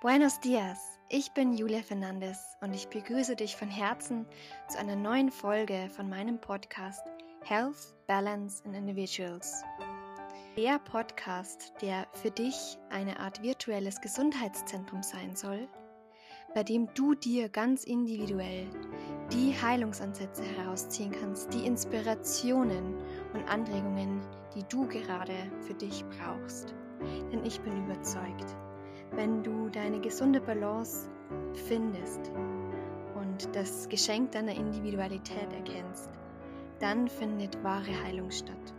Buenos dias, ich bin Julia Fernandes und ich begrüße dich von Herzen zu einer neuen Folge von meinem Podcast Health, Balance and Individuals. Der Podcast, der für dich eine Art virtuelles Gesundheitszentrum sein soll, bei dem du dir ganz individuell die Heilungsansätze herausziehen kannst, die Inspirationen und Anregungen, die du gerade für dich brauchst. Denn ich bin überzeugt, wenn du deine gesunde Balance findest und das Geschenk deiner Individualität erkennst, dann findet wahre Heilung statt.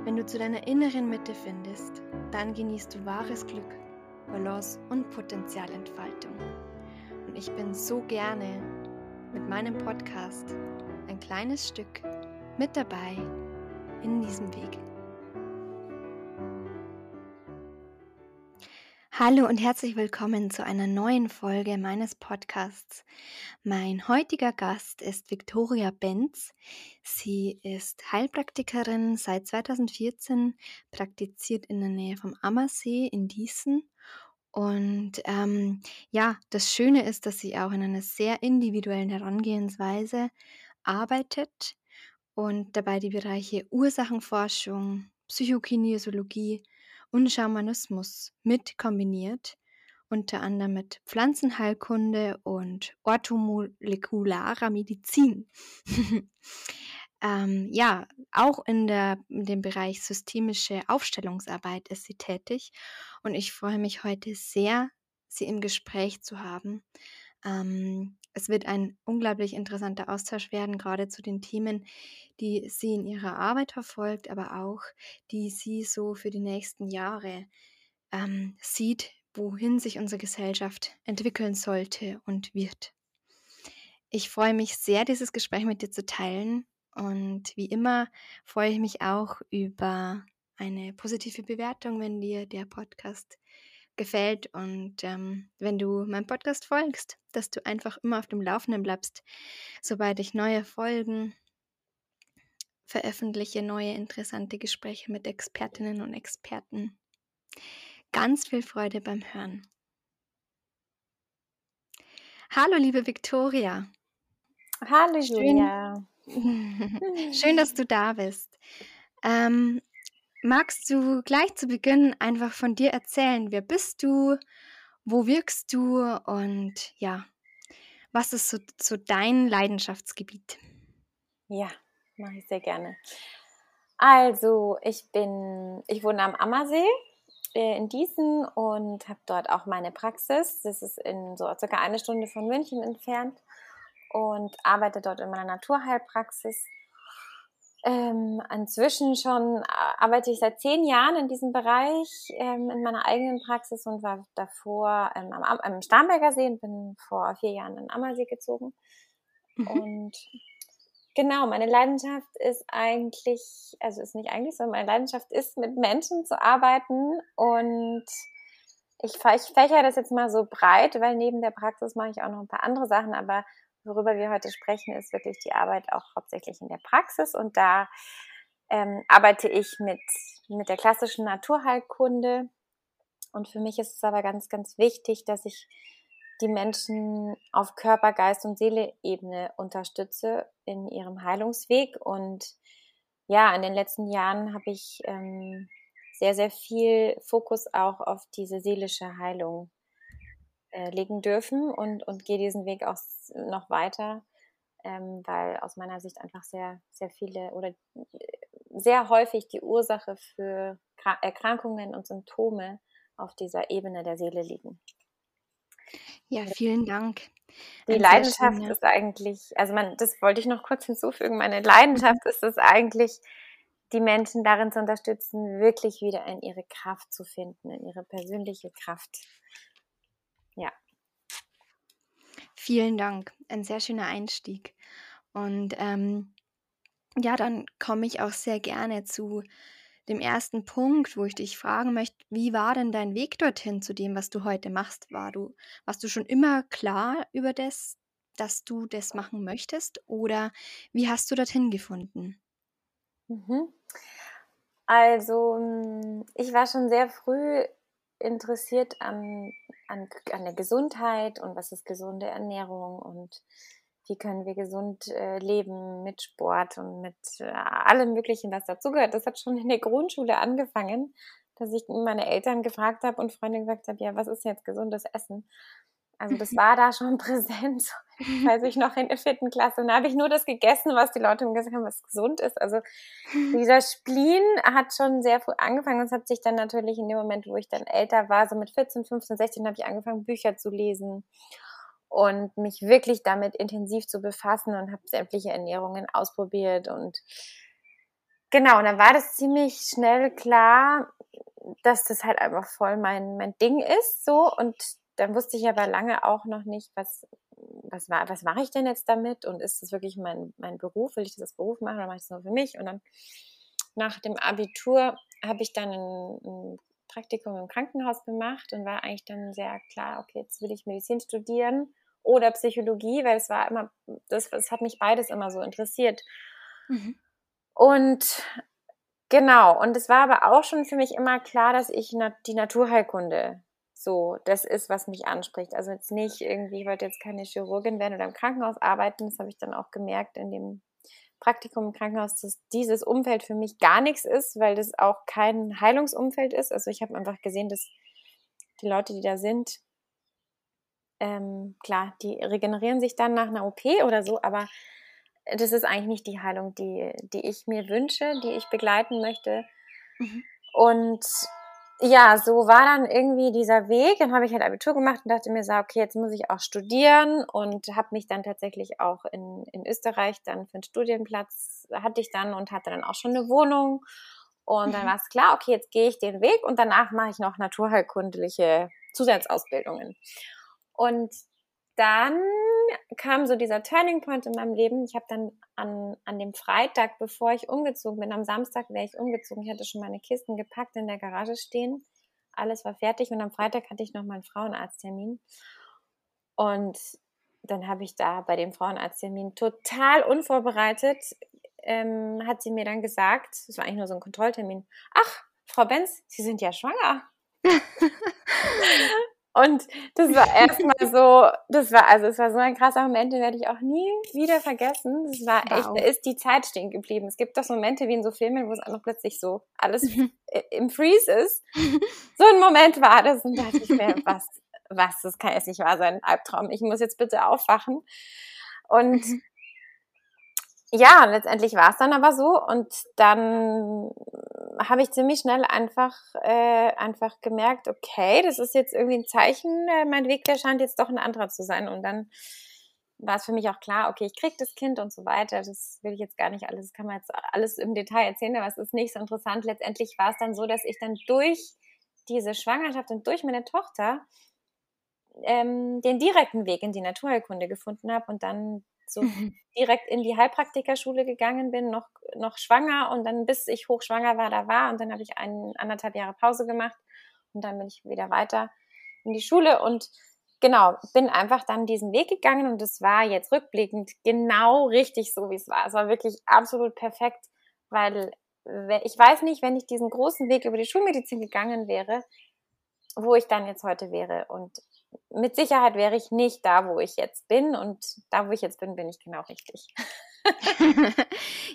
Wenn du zu deiner inneren Mitte findest, dann genießt du wahres Glück, Balance und Potenzialentfaltung. Und ich bin so gerne mit meinem Podcast ein kleines Stück mit dabei in diesem Weg. Hallo und herzlich willkommen zu einer neuen Folge meines Podcasts. Mein heutiger Gast ist Viktoria Benz. Sie ist Heilpraktikerin seit 2014, praktiziert in der Nähe vom Ammersee in Diesen. Und ähm, ja, das Schöne ist, dass sie auch in einer sehr individuellen Herangehensweise arbeitet und dabei die Bereiche Ursachenforschung, Psychokinesiologie, und Schamanismus mit kombiniert, unter anderem mit Pflanzenheilkunde und orthomolekularer Medizin. ähm, ja, auch in, der, in dem Bereich systemische Aufstellungsarbeit ist sie tätig und ich freue mich heute sehr, sie im Gespräch zu haben. Ähm, es wird ein unglaublich interessanter Austausch werden, gerade zu den Themen, die sie in ihrer Arbeit verfolgt, aber auch die sie so für die nächsten Jahre ähm, sieht, wohin sich unsere Gesellschaft entwickeln sollte und wird. Ich freue mich sehr, dieses Gespräch mit dir zu teilen und wie immer freue ich mich auch über eine positive Bewertung, wenn dir der Podcast gefällt und ähm, wenn du meinem Podcast folgst, dass du einfach immer auf dem Laufenden bleibst, sobald ich neue Folgen veröffentliche, neue interessante Gespräche mit Expertinnen und Experten. Ganz viel Freude beim Hören. Hallo, liebe Viktoria. Hallo, Julia. Schön, Schön dass du da bist. Ähm, Magst du gleich zu Beginn einfach von dir erzählen? Wer bist du? Wo wirkst du? Und ja, was ist so, so dein Leidenschaftsgebiet? Ja, mache ich sehr gerne. Also, ich bin, ich wohne am Ammersee äh, in Diesen und habe dort auch meine Praxis. Das ist in so circa eine Stunde von München entfernt und arbeite dort in meiner Naturheilpraxis ähm, inzwischen schon äh, arbeite ich seit zehn Jahren in diesem Bereich ähm, in meiner eigenen Praxis und war davor ähm, am, am Starnberger See und bin vor vier Jahren in Ammersee gezogen. Mhm. Und genau, meine Leidenschaft ist eigentlich, also ist nicht eigentlich, sondern meine Leidenschaft ist, mit Menschen zu arbeiten und ich, ich fächer das jetzt mal so breit, weil neben der Praxis mache ich auch noch ein paar andere Sachen, aber worüber wir heute sprechen, ist wirklich die Arbeit auch hauptsächlich in der Praxis. Und da ähm, arbeite ich mit, mit der klassischen Naturheilkunde. Und für mich ist es aber ganz, ganz wichtig, dass ich die Menschen auf Körper, Geist und Seele-Ebene unterstütze in ihrem Heilungsweg. Und ja, in den letzten Jahren habe ich ähm, sehr, sehr viel Fokus auch auf diese seelische Heilung äh, legen dürfen und, und gehe diesen Weg auch noch weiter, ähm, weil aus meiner Sicht einfach sehr, sehr viele oder sehr häufig die Ursache für Erkrankungen und Symptome auf dieser Ebene der Seele liegen. Ja, vielen Dank. Die Ein Leidenschaft ist eigentlich, also man, das wollte ich noch kurz hinzufügen, meine Leidenschaft mhm. ist es eigentlich, die Menschen darin zu unterstützen, wirklich wieder in ihre Kraft zu finden, in ihre persönliche Kraft. Ja. Vielen Dank. Ein sehr schöner Einstieg. Und ähm, ja, dann komme ich auch sehr gerne zu dem ersten Punkt, wo ich dich fragen möchte, wie war denn dein Weg dorthin zu dem, was du heute machst? War du, warst du schon immer klar über das, dass du das machen möchtest? Oder wie hast du dorthin gefunden? Mhm. Also, hm, ich war schon sehr früh interessiert an, an, an der Gesundheit und was ist gesunde Ernährung und wie können wir gesund äh, leben mit Sport und mit äh, allem Möglichen, was dazugehört. Das hat schon in der Grundschule angefangen, dass ich meine Eltern gefragt habe und Freunde gesagt habe, ja, was ist jetzt gesundes Essen? Also das war da schon präsent, weiß ich noch in der vierten Klasse. Und da habe ich nur das gegessen, was die Leute gesagt haben, was gesund ist. Also dieser Spleen hat schon sehr früh angefangen. Und es hat sich dann natürlich in dem Moment, wo ich dann älter war, so mit 14, 15, 16, habe ich angefangen, Bücher zu lesen und mich wirklich damit intensiv zu befassen und habe sämtliche Ernährungen ausprobiert und genau, und dann war das ziemlich schnell klar, dass das halt einfach voll mein, mein Ding ist, so und dann wusste ich aber lange auch noch nicht, was, was, was mache ich denn jetzt damit und ist das wirklich mein, mein Beruf, will ich das als Beruf machen oder mache ich es nur für mich und dann nach dem Abitur habe ich dann ein, ein Praktikum im Krankenhaus gemacht und war eigentlich dann sehr klar, okay, jetzt will ich Medizin studieren oder Psychologie, weil es war immer, das, das hat mich beides immer so interessiert. Mhm. Und genau, und es war aber auch schon für mich immer klar, dass ich die Naturheilkunde so, das ist, was mich anspricht. Also jetzt nicht irgendwie, ich wollte jetzt keine Chirurgin werden oder im Krankenhaus arbeiten. Das habe ich dann auch gemerkt in dem Praktikum im Krankenhaus, dass dieses Umfeld für mich gar nichts ist, weil das auch kein Heilungsumfeld ist. Also ich habe einfach gesehen, dass die Leute, die da sind, ähm, klar, die regenerieren sich dann nach einer OP oder so, aber das ist eigentlich nicht die Heilung, die, die ich mir wünsche, die ich begleiten möchte. Mhm. Und ja, so war dann irgendwie dieser Weg. Dann habe ich halt Abitur gemacht und dachte mir so, okay, jetzt muss ich auch studieren und habe mich dann tatsächlich auch in, in Österreich dann für einen Studienplatz hatte ich dann und hatte dann auch schon eine Wohnung. Und dann mhm. war es klar, okay, jetzt gehe ich den Weg und danach mache ich noch naturheilkundliche Zusatzausbildungen. Und dann kam so dieser Turning Point in meinem Leben. Ich habe dann an, an dem Freitag, bevor ich umgezogen bin, am Samstag wäre ich umgezogen. Ich hatte schon meine Kisten gepackt in der Garage stehen. Alles war fertig und am Freitag hatte ich noch meinen Frauenarzttermin. Und dann habe ich da bei dem Frauenarzttermin total unvorbereitet, ähm, hat sie mir dann gesagt, es war eigentlich nur so ein Kontrolltermin, ach, Frau Benz, Sie sind ja schwanger. Und das war erstmal so, das war, also es war so ein krasser Moment, den werde ich auch nie wieder vergessen. Das war wow. echt, da ist die Zeit stehen geblieben. Es gibt doch so Momente wie in so Filmen, wo es einfach plötzlich so alles im Freeze ist. So ein Moment war das und da dachte ich mir, was, was, das kann jetzt nicht wahr sein, Albtraum. Ich muss jetzt bitte aufwachen. Und mhm ja, letztendlich war es dann aber so und dann habe ich ziemlich schnell einfach äh, einfach gemerkt, okay, das ist jetzt irgendwie ein Zeichen, äh, mein Weg, der scheint jetzt doch ein anderer zu sein und dann war es für mich auch klar, okay, ich kriege das Kind und so weiter. Das will ich jetzt gar nicht alles, kann man jetzt alles im Detail erzählen, aber es ist nicht so interessant. Letztendlich war es dann so, dass ich dann durch diese Schwangerschaft und durch meine Tochter ähm, den direkten Weg in die Naturheilkunde gefunden habe und dann so mhm. direkt in die Heilpraktikerschule gegangen bin, noch, noch schwanger und dann bis ich hochschwanger war, da war und dann habe ich einen, anderthalb Jahre Pause gemacht und dann bin ich wieder weiter in die Schule und genau, bin einfach dann diesen Weg gegangen und es war jetzt rückblickend genau richtig so, wie es war. Es war wirklich absolut perfekt, weil ich weiß nicht, wenn ich diesen großen Weg über die Schulmedizin gegangen wäre, wo ich dann jetzt heute wäre. Und mit Sicherheit wäre ich nicht da, wo ich jetzt bin. Und da, wo ich jetzt bin, bin ich genau richtig.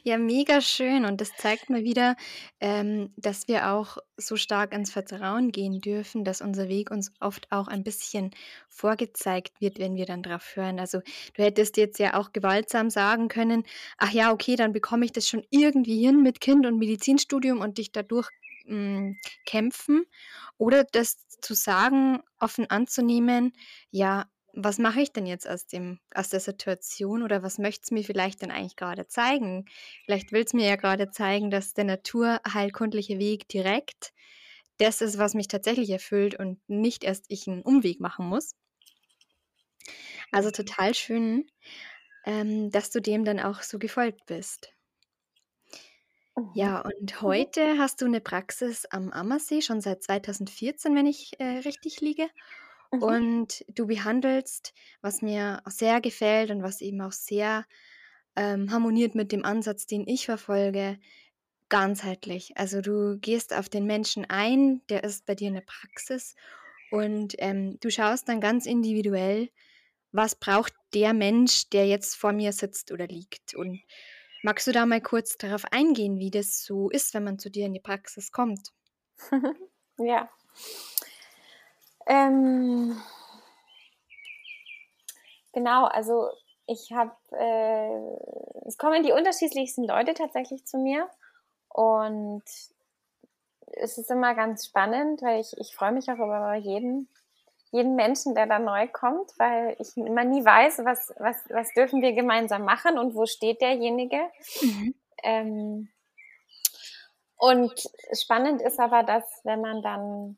ja, mega schön. Und das zeigt mir wieder, ähm, dass wir auch so stark ins Vertrauen gehen dürfen, dass unser Weg uns oft auch ein bisschen vorgezeigt wird, wenn wir dann drauf hören. Also du hättest jetzt ja auch gewaltsam sagen können, ach ja, okay, dann bekomme ich das schon irgendwie hin mit Kind und Medizinstudium und dich dadurch mh, hm, kämpfen. Oder das zu sagen, offen anzunehmen, ja, was mache ich denn jetzt aus, dem, aus der Situation oder was möchte es mir vielleicht denn eigentlich gerade zeigen? Vielleicht will es mir ja gerade zeigen, dass der naturheilkundliche Weg direkt das ist, was mich tatsächlich erfüllt und nicht erst ich einen Umweg machen muss. Also mhm. total schön, ähm, dass du dem dann auch so gefolgt bist. Mhm. Ja, und mhm. heute hast du eine Praxis am Ammersee, schon seit 2014, wenn ich, äh, richtig liege. Mhm. Und du behandelst, was mir sehr gefällt und was eben auch sehr, ähm, harmoniert mit dem Ansatz, den ich verfolge, ganzheitlich. Also du gehst auf den Menschen ein, der ist bei dir in der Praxis und ähm, du schaust dann ganz individuell, was braucht der Mensch, der jetzt vor mir sitzt oder liegt. Und magst du da mal kurz darauf eingehen, wie das so ist, wenn man zu dir in die Praxis kommt? ja. Ähm, genau, also ich habe, äh, es kommen die unterschiedlichsten Leute tatsächlich zu mir und es ist immer ganz spannend, weil ich, ich freue mich auch über jeden, jeden Menschen, der da neu kommt, weil ich immer nie weiß, was, was, was dürfen wir gemeinsam machen und wo steht derjenige. Mhm. Ähm, und spannend ist aber, dass wenn man dann,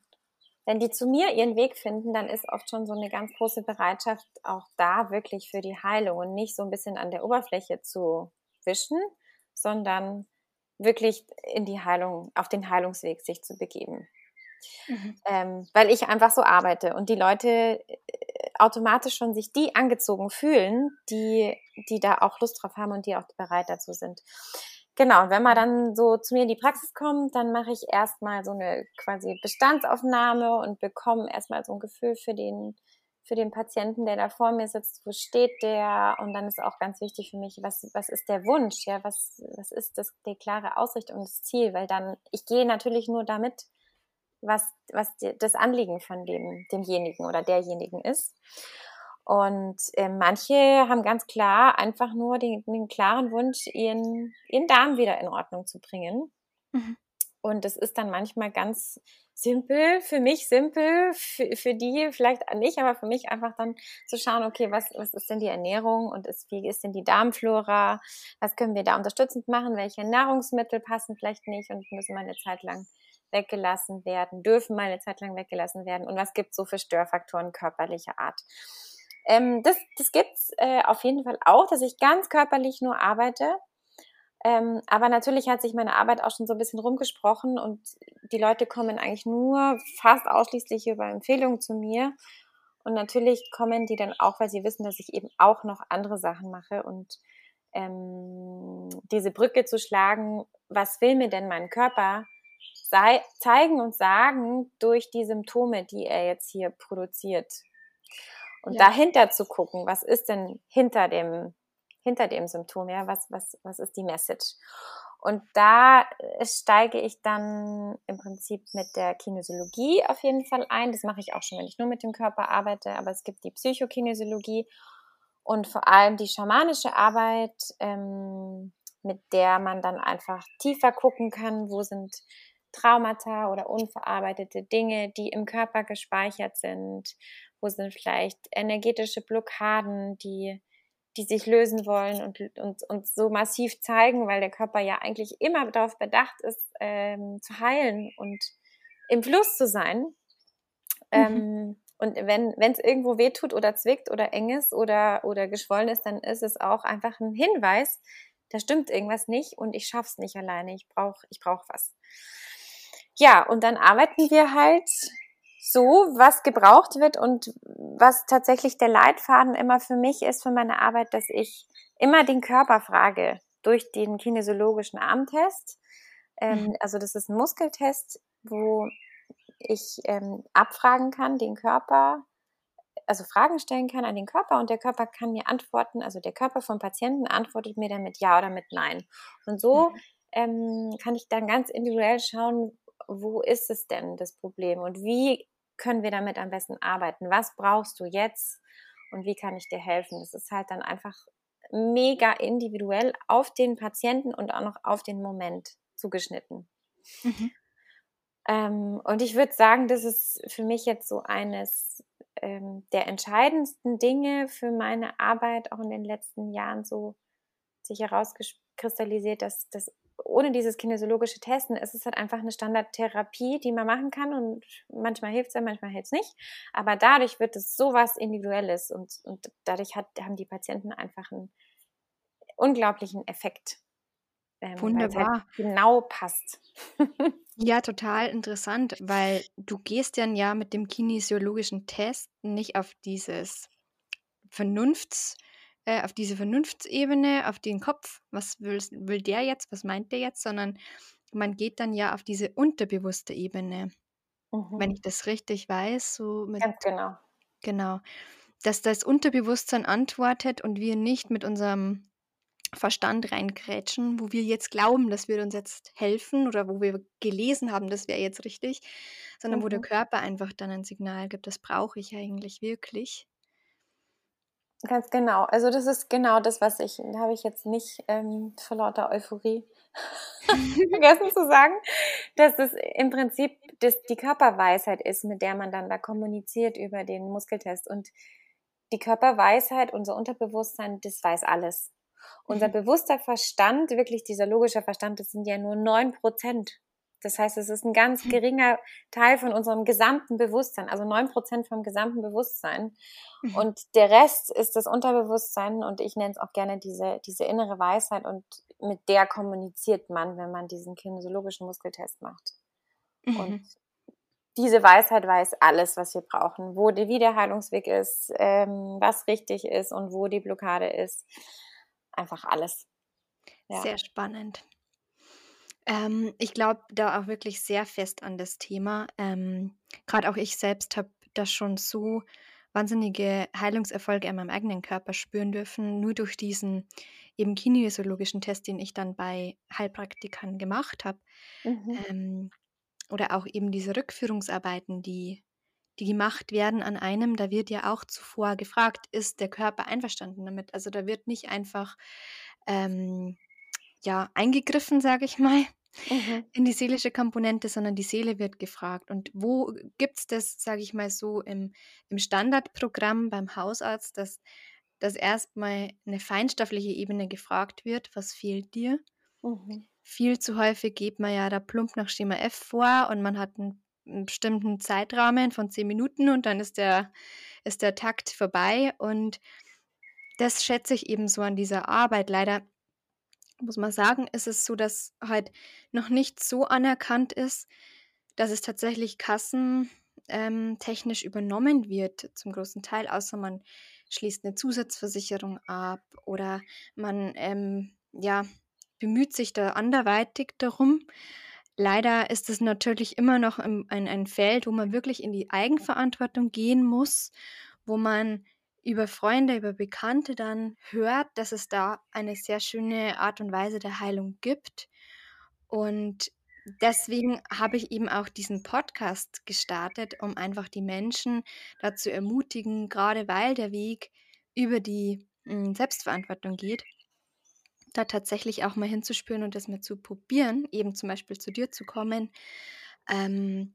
wenn die zu mir ihren Weg finden, dann ist oft schon so eine ganz große Bereitschaft auch da wirklich für die Heilung und nicht so ein bisschen an der Oberfläche zu wischen, sondern wirklich in die Heilung, auf den Heilungsweg sich zu begeben. Mhm. Ähm, weil ich einfach so arbeite und die Leute äh, automatisch schon sich die angezogen fühlen, die, die da auch Lust drauf haben und die auch bereit dazu sind. Genau, und wenn man dann so zu mir in die Praxis kommt, dann mache ich erstmal so eine quasi Bestandsaufnahme und bekomme erstmal so ein Gefühl für den, für den Patienten, der da vor mir sitzt, wo steht der? Und dann ist auch ganz wichtig für mich, was, was ist der Wunsch? Ja, was, was ist das, die klare Ausrichtung, das Ziel? Weil dann, ich gehe natürlich nur damit, was, was das Anliegen von dem, demjenigen oder derjenigen ist. Und äh, manche haben ganz klar einfach nur den, den klaren Wunsch, ihren, ihren Darm wieder in Ordnung zu bringen. Mhm. Und das ist dann manchmal ganz simpel, für mich simpel, für, für die vielleicht nicht, aber für mich einfach dann zu schauen, okay, was, was ist denn die Ernährung und ist, wie ist denn die Darmflora? Was können wir da unterstützend machen? Welche Nahrungsmittel passen vielleicht nicht und müssen mal eine Zeit lang weggelassen werden, dürfen mal eine Zeit lang weggelassen werden? Und was gibt es so für Störfaktoren körperlicher Art? Ähm, das das gibt es äh, auf jeden Fall auch, dass ich ganz körperlich nur arbeite ähm, aber natürlich hat sich meine Arbeit auch schon so ein bisschen rumgesprochen und die Leute kommen eigentlich nur fast ausschließlich über Empfehlungen zu mir. Und natürlich kommen die dann auch, weil sie wissen, dass ich eben auch noch andere Sachen mache und ähm, diese Brücke zu schlagen, was will mir denn mein Körper zeigen und sagen durch die Symptome, die er jetzt hier produziert. Und ja. dahinter zu gucken, was ist denn hinter dem hinter dem Symptom, ja, was, was, was ist die Message? Und da steige ich dann im Prinzip mit der Kinesiologie auf jeden Fall ein. Das mache ich auch schon, wenn ich nur mit dem Körper arbeite, aber es gibt die Psychokinesiologie und vor allem die schamanische Arbeit, ähm, mit der man dann einfach tiefer gucken kann, wo sind Traumata oder unverarbeitete Dinge, die im Körper gespeichert sind, wo sind vielleicht energetische Blockaden, die die sich lösen wollen und, und, und so massiv zeigen, weil der Körper ja eigentlich immer darauf bedacht ist, ähm, zu heilen und im Fluss zu sein. Mhm. Ähm, und wenn es irgendwo wehtut oder zwickt oder eng ist oder, oder geschwollen ist, dann ist es auch einfach ein Hinweis, da stimmt irgendwas nicht und ich schaff's nicht alleine. Ich brauche ich brauch was. Ja, und dann arbeiten wir halt so, was gebraucht wird und was tatsächlich der Leitfaden immer für mich ist, für meine Arbeit, dass ich immer den Körper frage durch den kinesiologischen Armtest. Ähm, mhm. Also das ist ein Muskeltest, wo ich ähm, abfragen kann, den Körper, also Fragen stellen kann an den Körper und der Körper kann mir antworten, also der Körper vom Patienten antwortet mir dann mit Ja oder mit Nein. Und so mhm. ähm, kann ich dann ganz individuell schauen, wo ist es denn das Problem und wie können wir damit am besten arbeiten? Was brauchst du jetzt und wie kann ich dir helfen? Das ist halt dann einfach mega individuell auf den Patienten und auch noch auf den Moment zugeschnitten. Mhm. Ähm, und ich würde sagen, das ist für mich jetzt so eines ähm, der entscheidendsten Dinge für meine Arbeit auch in den letzten Jahren so sich herauskristallisiert, dass das ohne dieses kinesiologische Testen ist es halt einfach eine Standardtherapie, die man machen kann und manchmal hilft es ja, manchmal hilft es nicht. Aber dadurch wird es so was Individuelles und, und dadurch hat, haben die Patienten einfach einen unglaublichen Effekt. Ähm, Wunderbar. Halt genau passt. ja, total interessant, weil du gehst dann ja mit dem kinesiologischen Test nicht auf dieses Vernunfts- äh, auf diese Vernunftsebene, auf den Kopf, was will, will der jetzt, was meint der jetzt, sondern man geht dann ja auf diese unterbewusste Ebene, mhm. wenn ich das richtig weiß. So mit, Ganz genau. Genau. Dass das Unterbewusstsein antwortet und wir nicht mit unserem Verstand reingrätschen, wo wir jetzt glauben, das wird uns jetzt helfen oder wo wir gelesen haben, das wäre jetzt richtig, sondern mhm. wo der mhm. Körper einfach dann ein Signal gibt, das brauche ich eigentlich wirklich. Ganz genau. Also das ist genau das, was ich, da habe ich jetzt nicht ähm, vor lauter Euphorie vergessen zu sagen, dass das im Prinzip das die Körperweisheit ist, mit der man dann da kommuniziert über den Muskeltest. Und die Körperweisheit, unser Unterbewusstsein, das weiß alles. Unser mhm. bewusster Verstand, wirklich dieser logische Verstand, das sind ja nur neun Prozent das heißt, es ist ein ganz hm. geringer Teil von unserem gesamten Bewusstsein, also neun Prozent vom gesamten Bewusstsein. Mhm. Und der Rest ist das Unterbewusstsein und ich nenne es auch gerne diese, diese innere Weisheit und mit der kommuniziert man, wenn man diesen kinesiologischen Muskeltest macht. Mhm. Und diese Weisheit weiß alles, was wir brauchen, wo der Wiederheilungsweg ist, ähm, was richtig ist und wo die Blockade ist. Einfach alles. Ja. Sehr spannend. Ähm, ich glaube da auch wirklich sehr fest an das Thema. Ähm, Gerade auch ich selbst habe das schon so wahnsinnige Heilungserfolge in meinem eigenen Körper spüren dürfen, nur durch diesen eben kinesiologischen Test, den ich dann bei Heilpraktikern gemacht habe. Mhm. Ähm, oder auch eben diese Rückführungsarbeiten, die, die gemacht werden an einem, da wird ja auch zuvor gefragt, ist der Körper einverstanden damit? Also da wird nicht einfach ähm, ja, eingegriffen, sage ich mal, mhm. in die seelische Komponente, sondern die Seele wird gefragt. Und wo gibt es das, sage ich mal so, im, im Standardprogramm beim Hausarzt, dass, dass erstmal eine feinstoffliche Ebene gefragt wird, was fehlt dir? Mhm. Viel zu häufig geht man ja da plump nach Schema F vor und man hat einen, einen bestimmten Zeitrahmen von zehn Minuten und dann ist der, ist der Takt vorbei. Und das schätze ich eben so an dieser Arbeit. Leider muss man sagen, ist es so, dass halt noch nicht so anerkannt ist, dass es tatsächlich kassentechnisch ähm, übernommen wird, zum großen Teil, außer man schließt eine Zusatzversicherung ab oder man ähm, ja, bemüht sich da anderweitig darum. Leider ist es natürlich immer noch ein, ein Feld, wo man wirklich in die Eigenverantwortung gehen muss, wo man über Freunde, über Bekannte dann hört, dass es da eine sehr schöne Art und Weise der Heilung gibt. Und deswegen habe ich eben auch diesen Podcast gestartet, um einfach die Menschen dazu ermutigen, gerade weil der Weg über die hm, Selbstverantwortung geht, da tatsächlich auch mal hinzuspüren und das mal zu probieren, eben zum Beispiel zu dir zu kommen. Ähm,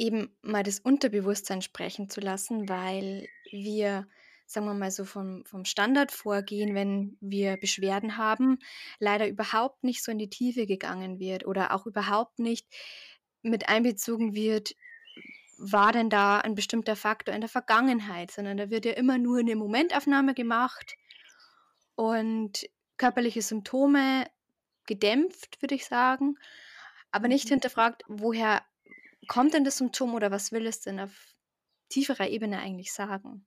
eben mal das Unterbewusstsein sprechen zu lassen, weil wir, sagen wir mal so, vom, vom Standard vorgehen, wenn wir Beschwerden haben, leider überhaupt nicht so in die Tiefe gegangen wird oder auch überhaupt nicht mit einbezogen wird, war denn da ein bestimmter Faktor in der Vergangenheit, sondern da wird ja immer nur eine Momentaufnahme gemacht und körperliche Symptome gedämpft, würde ich sagen, aber nicht mhm. hinterfragt, woher kommt denn das Symptom oder was will es denn auf tieferer Ebene eigentlich sagen?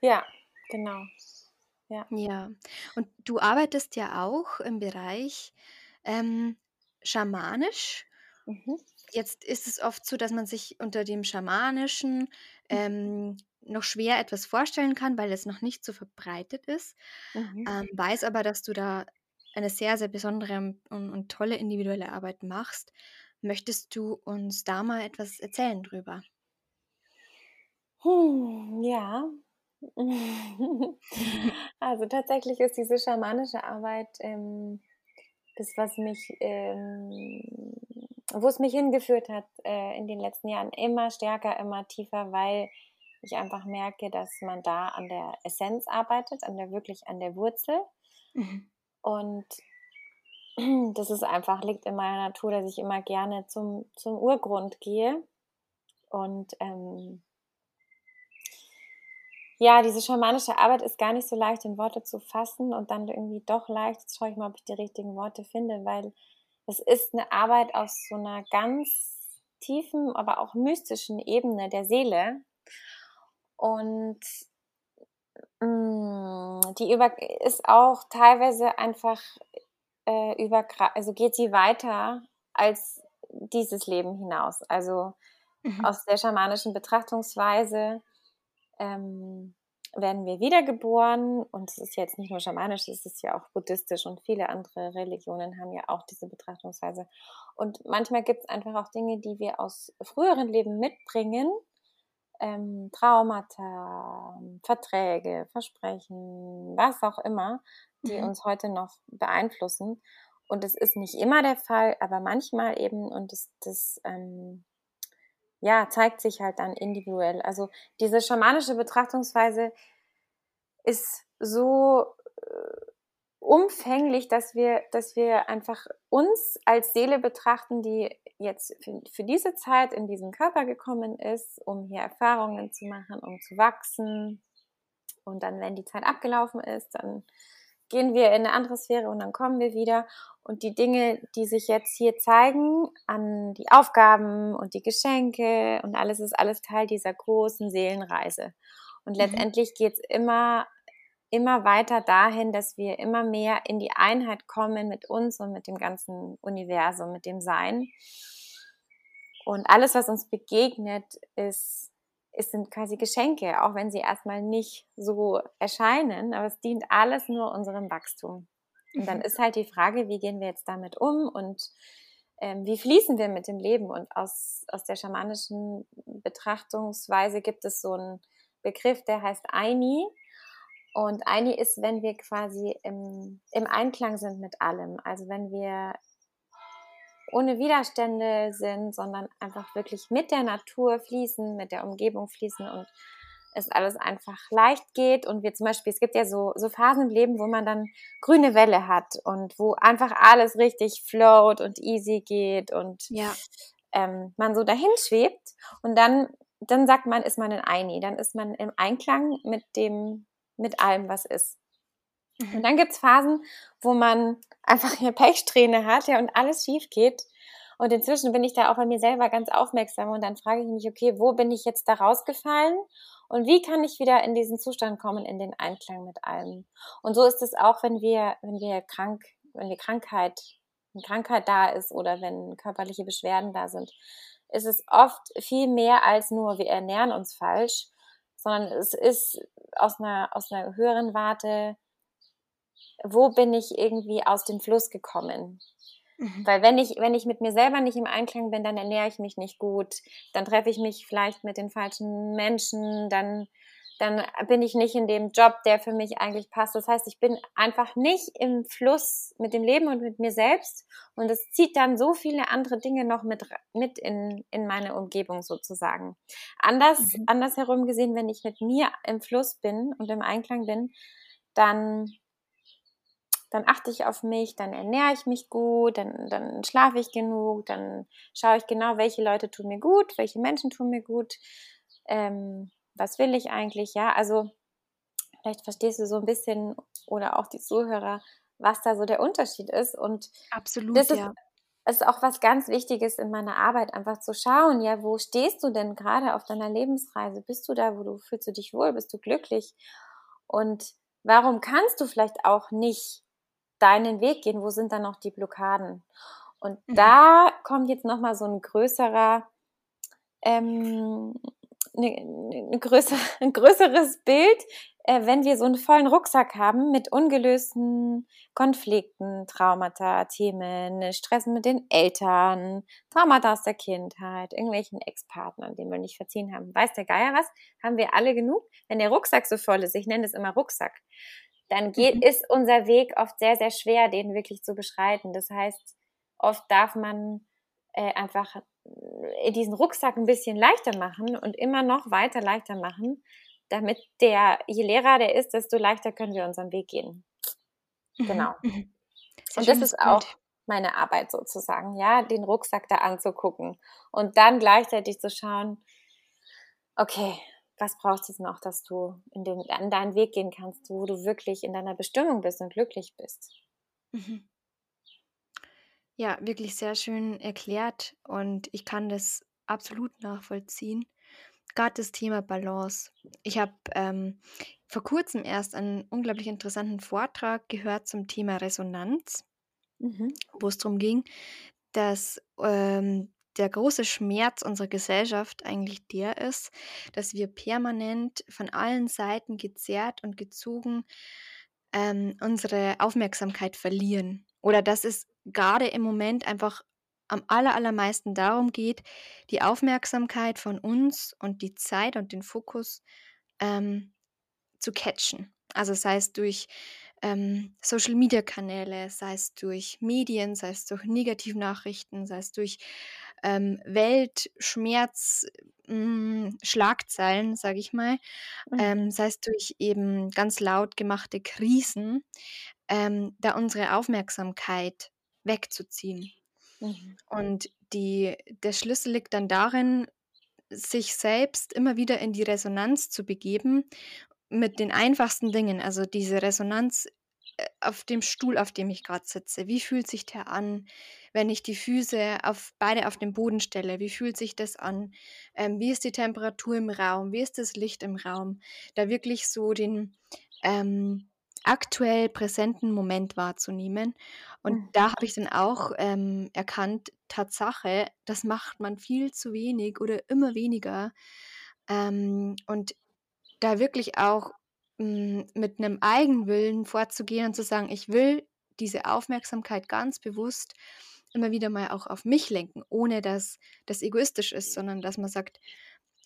Ja, genau. Ja. ja. Und du arbeitest ja auch im Bereich ähm, schamanisch. Mhm. Jetzt ist es oft so, dass man sich unter dem Schamanischen mhm. ähm, noch schwer etwas vorstellen kann, weil es noch nicht so verbreitet ist. Mhm. Ähm, weiß aber, dass du da eine sehr, sehr besondere und, und tolle individuelle Arbeit machst. Möchtest du uns da mal etwas erzählen drüber? Hm, ja. also tatsächlich ist diese schamanische Arbeit ähm, das, was mich, ähm, wo es mich hingeführt hat äh, in den letzten Jahren, immer stärker, immer tiefer, weil ich einfach merke, dass man da an der Essenz arbeitet, an der wirklich an der Wurzel. Mhm. Und das ist einfach, liegt in meiner Natur, dass ich immer gerne zum, zum Urgrund gehe. Und ähm, ja, diese schamanische Arbeit ist gar nicht so leicht in Worte zu fassen und dann irgendwie doch leicht. Jetzt schaue ich mal, ob ich die richtigen Worte finde, weil es ist eine Arbeit auf so einer ganz tiefen, aber auch mystischen Ebene der Seele. Und mh, mm, die über ist auch teilweise einfach äh, über, also geht sie weiter als dieses Leben hinaus. Also mhm. aus der schamanischen Betrachtungsweise ähm, werden wir wiedergeboren und es ist jetzt nicht nur schamanisch, es ist ja auch buddhistisch und viele andere Religionen haben ja auch diese Betrachtungsweise. Und manchmal gibt es einfach auch Dinge, die wir aus früheren Leben mitbringen, ähm, Traumata, Verträge, Versprechen, was auch immer, die mhm. uns heute noch beeinflussen. Und es ist nicht immer der Fall, aber manchmal eben, und das, das ähm, ja, zeigt sich halt dann individuell. Also diese schamanische Betrachtungsweise ist so äh, umfänglich, dass wir, dass wir einfach uns als Seele betrachten, die jetzt für, für diese Zeit in diesen Körper gekommen ist, um hier Erfahrungen zu machen, um zu wachsen. Und dann, wenn die Zeit abgelaufen ist, dann gehen wir in eine andere Sphäre und dann kommen wir wieder. Und die Dinge, die sich jetzt hier zeigen, an die Aufgaben und die Geschenke und alles ist alles Teil dieser großen Seelenreise. Und mhm. letztendlich geht es immer, immer weiter dahin, dass wir immer mehr in die Einheit kommen mit uns und mit dem ganzen Universum, mit dem Sein. Und alles, was uns begegnet, ist es sind quasi Geschenke, auch wenn sie erstmal nicht so erscheinen, aber es dient alles nur unserem Wachstum. Und dann mhm. ist halt die Frage, wie gehen wir jetzt damit um und ähm, wie fließen wir mit dem Leben? Und aus, aus der schamanischen Betrachtungsweise gibt es so einen Begriff, der heißt Aini. Und Aini ist, wenn wir quasi im, im Einklang sind mit allem. Also wenn wir ohne Widerstände sind, sondern einfach wirklich mit der Natur fließen, mit der Umgebung fließen und es alles einfach leicht geht und wir zum Beispiel, es gibt ja so, so Phasen im Leben, wo man dann grüne Welle hat und wo einfach alles richtig float und easy geht und ja. ähm, man so dahin schwebt und dann, dann sagt man, ist man in Eini, dann ist man im Einklang mit dem, mit allem, was ist. Und dann gibt's Phasen, wo man einfach eine Pechsträhne hat ja, und alles schief geht. Und inzwischen bin ich da auch bei mir selber ganz aufmerksam und dann frage ich mich, okay, wo bin ich jetzt da rausgefallen und wie kann ich wieder in diesen Zustand kommen, in den Einklang mit allem? Und so ist es auch, wenn wir, wenn wir krank, wenn wir Krankheit, wenn Krankheit da ist oder wenn körperliche Beschwerden da sind, ist es oft viel mehr als nur wir ernähren uns falsch, sondern es ist aus einer, aus einer höheren Warte, wo bin ich irgendwie aus dem Fluss gekommen? Mhm. Weil wenn ich, wenn ich mit mir selber nicht im Einklang bin, dann ernähre ich mich nicht gut, dann treffe ich mich vielleicht mit den falschen Menschen, dann, dann bin ich nicht in dem Job, der für mich eigentlich passt. Das heißt, ich bin einfach nicht im Fluss mit dem Leben und mit mir selbst. Und es zieht dann so viele andere Dinge noch mit, mit in, in meine Umgebung sozusagen. Anders, mhm. andersherum gesehen, wenn ich mit mir im Fluss bin und im Einklang bin, dann dann achte ich auf mich, dann ernähre ich mich gut, dann, dann schlafe ich genug, dann schaue ich genau, welche Leute tun mir gut, welche Menschen tun mir gut, ähm, was will ich eigentlich, ja, also vielleicht verstehst du so ein bisschen oder auch die Zuhörer, was da so der Unterschied ist und absolut, das ist, ja. ist auch was ganz Wichtiges in meiner Arbeit, einfach zu schauen, ja, wo stehst du denn gerade auf deiner Lebensreise? Bist du da, wo du fühlst du dich wohl, bist du glücklich? Und warum kannst du vielleicht auch nicht deinen Weg gehen, wo sind dann noch die Blockaden? Und mhm. da kommt jetzt nochmal so ein größerer, ähm, ne, ne größer, ein größeres Bild, äh, wenn wir so einen vollen Rucksack haben mit ungelösten Konflikten, Traumata, Themen, Stress mit den Eltern, Traumata aus der Kindheit, irgendwelchen Ex-Partnern, denen wir nicht verziehen haben. Weiß der Geier was? Haben wir alle genug? Wenn der Rucksack so voll ist, ich nenne es immer Rucksack, dann geht, mhm. ist unser Weg oft sehr, sehr schwer, den wirklich zu beschreiten. Das heißt, oft darf man äh, einfach äh, diesen Rucksack ein bisschen leichter machen und immer noch weiter leichter machen, damit der, je leerer der ist, desto leichter können wir unseren Weg gehen. Mhm. Genau. Mhm. Und das ist auch meine Arbeit sozusagen, ja, den Rucksack da anzugucken und dann gleichzeitig zu schauen, okay, was braucht es noch, dass du in den, an deinen Weg gehen kannst, wo du wirklich in deiner Bestimmung bist und glücklich bist. Mhm. Ja, wirklich sehr schön erklärt und ich kann das absolut nachvollziehen. Gerade das Thema Balance. Ich habe ähm, vor kurzem erst einen unglaublich interessanten Vortrag gehört zum Thema Resonanz. mhm. wo es darum ging, dass ähm, der große Schmerz unserer Gesellschaft eigentlich der ist, dass wir permanent von allen Seiten gezerrt und gezogen ähm, unsere Aufmerksamkeit verlieren. Oder dass es gerade im Moment einfach am aller, allermeisten darum geht, die Aufmerksamkeit von uns und die Zeit und den Fokus ähm, zu catchen. Also sei es durch ähm, Social-Media-Kanäle, sei es durch Medien, sei es durch Negativnachrichten, sei es durch ähm, Weltschmerz, hm, Schlagzeilen, sage ich mal, mhm. ähm, sei es durch eben ganz laut gemachte Krisen, ähm, da unsere Aufmerksamkeit wegzuziehen. Mhm. Und die, der Schlüssel liegt dann darin, sich selbst immer wieder in die Resonanz zu begeben mit den einfachsten Dingen. Also diese Resonanz auf dem Stuhl, auf dem ich gerade sitze. Wie fühlt sich der an, wenn ich die Füße auf, beide auf den Boden stelle? Wie fühlt sich das an? Ähm, wie ist die Temperatur im Raum? Wie ist das Licht im Raum? Da wirklich so den ähm, aktuell präsenten Moment wahrzunehmen. Und mhm. da habe ich dann auch ähm, erkannt, Tatsache, das macht man viel zu wenig oder immer weniger. Ähm, und da wirklich auch mit einem Eigenwillen vorzugehen und zu sagen, ich will diese Aufmerksamkeit ganz bewusst immer wieder mal auch auf mich lenken, ohne dass das egoistisch ist, sondern dass man sagt,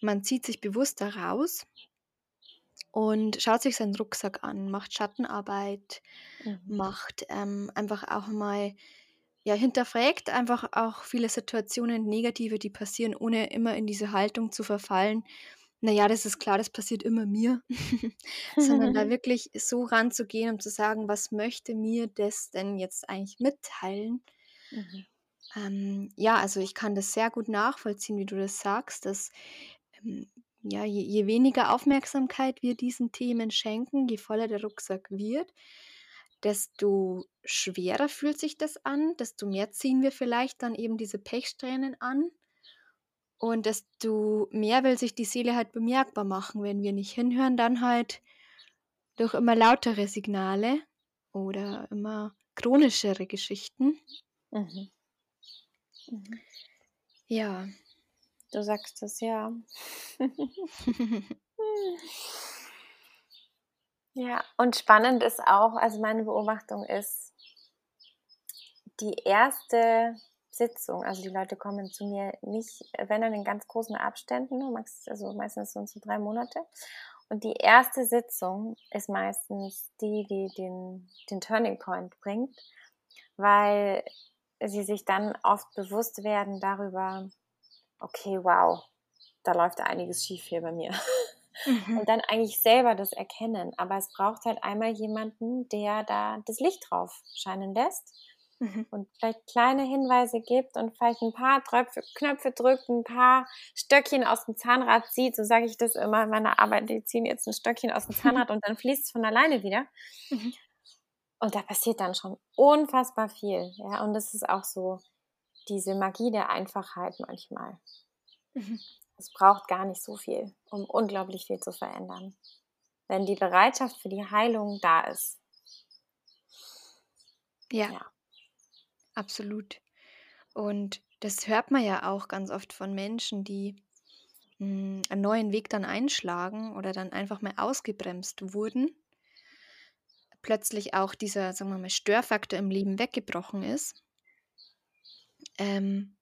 man zieht sich bewusst da raus und schaut sich seinen Rucksack an, macht Schattenarbeit, mhm. macht ähm, einfach auch mal, ja, hinterfragt einfach auch viele Situationen, negative, die passieren, ohne immer in diese Haltung zu verfallen, naja, das ist klar, das passiert immer mir, sondern da wirklich so ranzugehen, um zu sagen, was möchte mir das denn jetzt eigentlich mitteilen? Mhm. Ähm, ja, also ich kann das sehr gut nachvollziehen, wie du das sagst, dass ähm, ja, je, je, weniger Aufmerksamkeit wir diesen Themen schenken, je voller der Rucksack wird, desto schwerer fühlt sich das an, desto mehr ziehen wir vielleicht dann eben diese Pechsträhnen an und desto mehr will sich die Seele halt bemerkbar machen. Wenn wir nicht hinhören, dann halt durch immer lautere Signale oder immer chronischere Geschichten. Mhm. Mhm. Ja. Du sagst es ja. ja, und spannend ist auch, also meine Beobachtung ist, die erste Sitzung. Also die Leute kommen zu mir nicht, wenn dann in ganz großen Abständen, also meistens so drei Monate. Und die erste Sitzung ist meistens die, die den, den Turning Point bringt, weil sie sich dann oft bewusst werden darüber, okay, wow, da läuft einiges schief hier bei mir. Mhm. Und dann eigentlich selber das erkennen. Aber es braucht halt einmal jemanden, der da das Licht drauf scheinen lässt mhm. und vielleicht kleine Hinweise gibt und vielleicht ein paar Tröpfe, Knöpfe drückt, ein paar Stöckchen aus dem Zahnrad zieht, so sage ich das immer in meiner Arbeit, die ziehen jetzt ein Stöckchen aus dem Zahnrad und dann fließt es von alleine wieder. Mhm. Und da passiert dann schon unfassbar viel. Ja, und das ist auch so diese Magie der Einfachheit manchmal. Mhm. Es braucht gar nicht so viel, um unglaublich viel zu verändern. Wenn die Bereitschaft für die Heilung da ist. Ja. ja. Absolut. Und das hört man ja auch ganz oft von Menschen, die hm, einen neuen Weg dann einschlagen oder dann einfach mal ausgebremst wurden. Plötzlich auch dieser, sagen wir mal, Störfaktor im Leben weggebrochen ist. Ähm,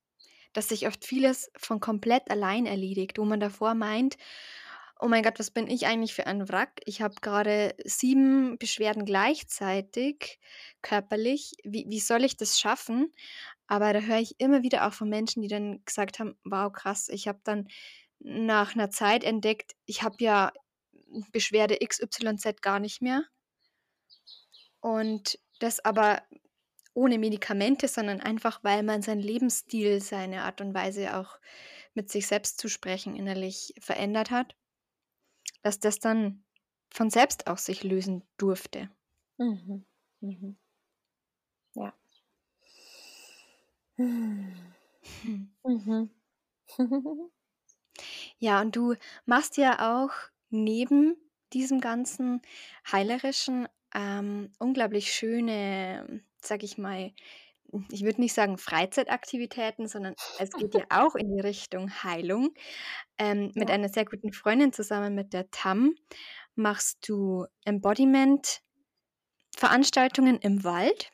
dass sich oft vieles von komplett allein erledigt, wo man davor meint, oh mein Gott, was bin ich eigentlich für ein Wrack? Ich habe gerade sieben Beschwerden gleichzeitig körperlich. Wie, wie soll ich das schaffen? Aber da höre ich immer wieder auch von Menschen, die dann gesagt haben, wow, krass, ich habe dann nach einer Zeit entdeckt, ich habe ja Beschwerde XYZ gar nicht mehr. Und das aber ohne Medikamente, sondern einfach, weil man seinen Lebensstil, seine Art und Weise auch mit sich selbst zu sprechen innerlich verändert hat dass das dann von selbst auch sich lösen durfte. Mhm. Mhm. Ja. Mhm. ja, und du machst ja auch neben diesem ganzen heilerischen ähm, unglaublich schöne, sag ich mal, ich würde nicht sagen Freizeitaktivitäten, sondern es geht ja auch in die Richtung Heilung. Ähm, mit Ja. einer sehr guten Freundin zusammen, mit der Tam, machst du Embodiment-Veranstaltungen im Wald.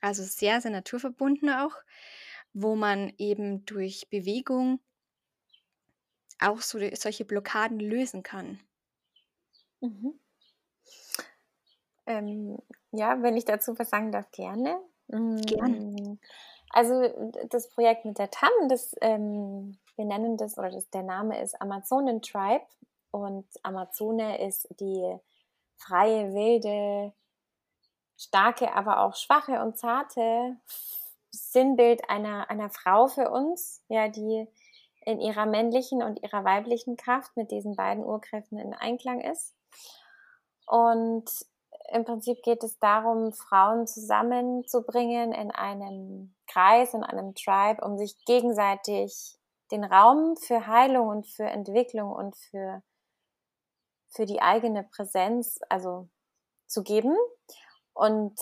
Also sehr, sehr naturverbunden auch, wo man eben durch Bewegung auch so solche Blockaden lösen kann. Mhm. Ähm, ja, wenn ich dazu was sagen darf, gerne. Gerne. Mm, Also das Projekt mit der TAM, das, ähm, wir nennen das, oder das, der Name ist Amazonen Tribe und Amazone ist die freie, wilde, starke, aber auch schwache und zarte Sinnbild einer, einer Frau für uns, ja, die in ihrer männlichen und ihrer weiblichen Kraft mit diesen beiden Urkräften in Einklang ist. Und im Prinzip geht es darum, Frauen zusammenzubringen in einem Kreis, in einem Tribe, um sich gegenseitig den Raum für Heilung und für Entwicklung und für, für die eigene Präsenz, also zu geben. Und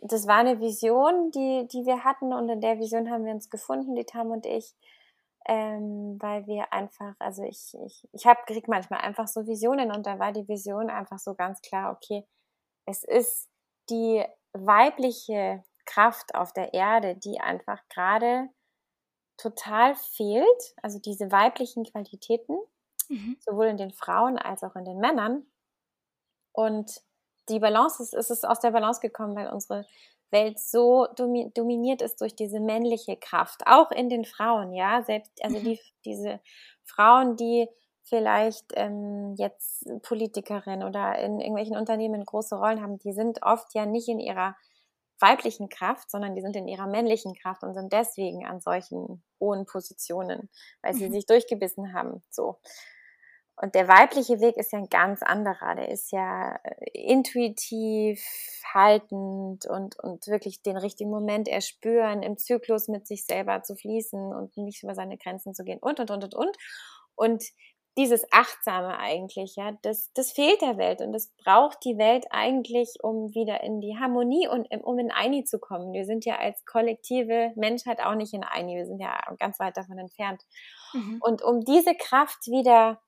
das war eine Vision, die, die wir hatten und in der Vision haben wir uns gefunden, die Tam und ich, ähm, weil wir einfach, also ich, ich, ich hab, krieg manchmal einfach so Visionen und da war die Vision einfach so ganz klar, okay, es ist die weibliche Kraft auf der Erde, die einfach gerade total fehlt, also diese weiblichen Qualitäten, Mhm. sowohl in den Frauen als auch in den Männern. Und die Balance ist, es ist aus der Balance gekommen, weil unsere Welt so domi dominiert ist durch diese männliche Kraft, auch in den Frauen, ja, selbst, also Mhm. die, diese Frauen, die vielleicht ähm, jetzt Politikerin oder in irgendwelchen Unternehmen große Rollen haben, die sind oft ja nicht in ihrer weiblichen Kraft, sondern die sind in ihrer männlichen Kraft und sind deswegen an solchen hohen Positionen, weil sie Mhm. sich durchgebissen haben, so. Und der weibliche Weg ist ja ein ganz anderer. Der ist ja äh, intuitiv, haltend und, und wirklich den richtigen Moment erspüren, im Zyklus mit sich selber zu fließen und nicht über seine Grenzen zu gehen und, und, und, und, und. Und dieses Achtsame eigentlich, ja, das, das fehlt der Welt und das braucht die Welt eigentlich, um wieder in die Harmonie und im- um in Eini zu kommen. Wir sind ja als kollektive Menschheit auch nicht in Eini, wir sind ja ganz weit davon entfernt. Mhm. Und um diese Kraft wieder